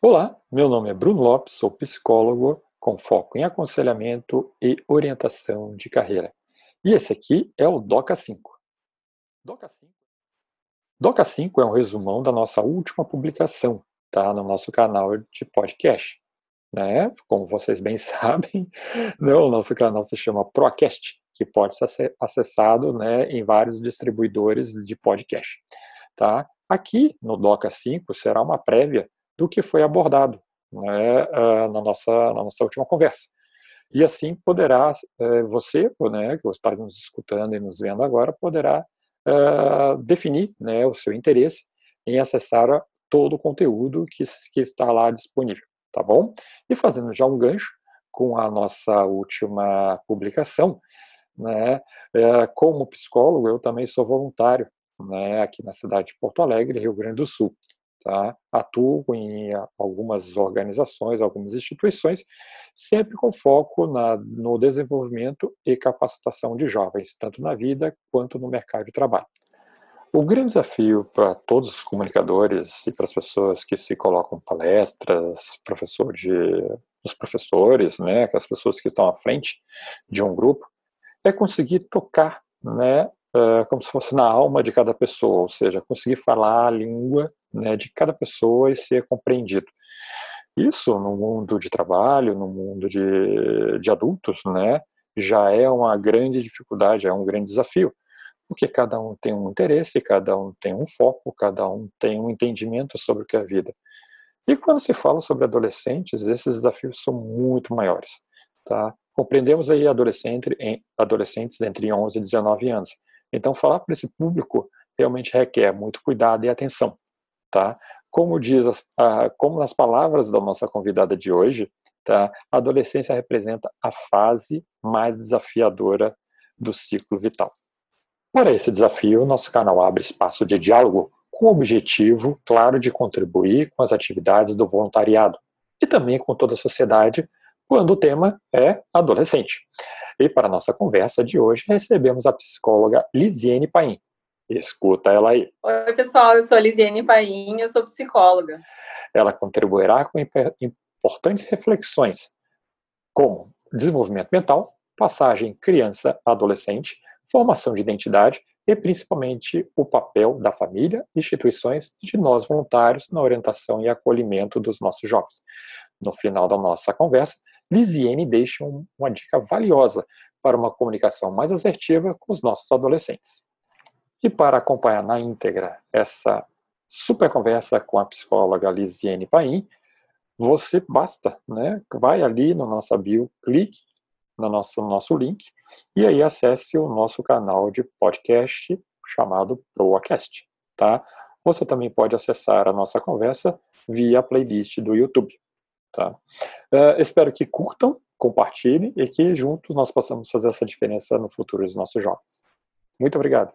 Olá, meu nome é Bruno Lopes, sou psicólogo com foco em aconselhamento e orientação de carreira. E esse aqui é o DOCA 5. DOCA 5, DOCA 5 é um resumão da nossa última publicação, tá, no nosso canal de podcast. Né? Como vocês bem sabem, né, o nosso canal se chama Procast, que pode ser acessado né, em vários distribuidores de podcast. Tá? Aqui no DOCA 5 será uma prévia do que foi abordado né, na, nossa, na nossa última conversa. E assim poderá, uh, você, né, que está nos escutando e nos vendo agora, poderá uh, definir né, o seu interesse em acessar todo o conteúdo que, que está lá disponível, tá bom? E fazendo já um gancho com a nossa última publicação, né, como psicólogo, eu também sou voluntário né, aqui na cidade de Porto Alegre, Rio Grande do Sul. Tá? Atuo em algumas organizações, algumas instituições, sempre com foco na, no desenvolvimento e capacitação de jovens, tanto na vida quanto no mercado de trabalho. O grande desafio para todos os comunicadores e para as pessoas que se colocam palestras, professor de, os professores, né, as pessoas que estão à frente de um grupo, é conseguir tocar, né, uh, como se fosse na alma de cada pessoa, ou seja, conseguir falar a língua né, de cada pessoa e ser compreendido. Isso no mundo de trabalho, no mundo de, de adultos, né, já é uma grande dificuldade, é um grande desafio, porque cada um tem um interesse, cada um tem um foco, cada um tem um entendimento sobre o que é a vida. E quando se fala sobre adolescentes, esses desafios são muito maiores. Tá? Compreendemos aí adolescente, adolescentes entre 11 e 19 anos. Então, falar para esse público realmente requer muito cuidado e atenção tá? Como diz, as, como nas palavras da nossa convidada de hoje, tá? A adolescência representa a fase mais desafiadora do ciclo vital. Para esse desafio, nosso canal abre espaço de diálogo com o objetivo claro de contribuir com as atividades do voluntariado e também com toda a sociedade quando o tema é adolescente. E para a nossa conversa de hoje, recebemos a psicóloga Lisiane Paim, Escuta ela aí. Oi, pessoal, eu sou a Lisiane Paim, eu sou psicóloga. Ela contribuirá com importantes reflexões, como desenvolvimento mental, passagem criança-adolescente, formação de identidade e principalmente o papel da família, instituições e de nós voluntários na orientação e acolhimento dos nossos jovens. No final da nossa conversa, Lisiane deixa uma dica valiosa para uma comunicação mais assertiva com os nossos adolescentes. E para acompanhar na íntegra essa super conversa com a psicóloga Lisiane Paim, você basta, né? Vai ali no nossa bio, clique no nosso, no nosso link e aí acesse o nosso canal de podcast chamado Proacast, tá? Você também pode acessar a nossa conversa via playlist do YouTube, tá? Uh, espero que curtam, compartilhem e que juntos nós possamos fazer essa diferença no futuro dos nossos jovens. Muito obrigado.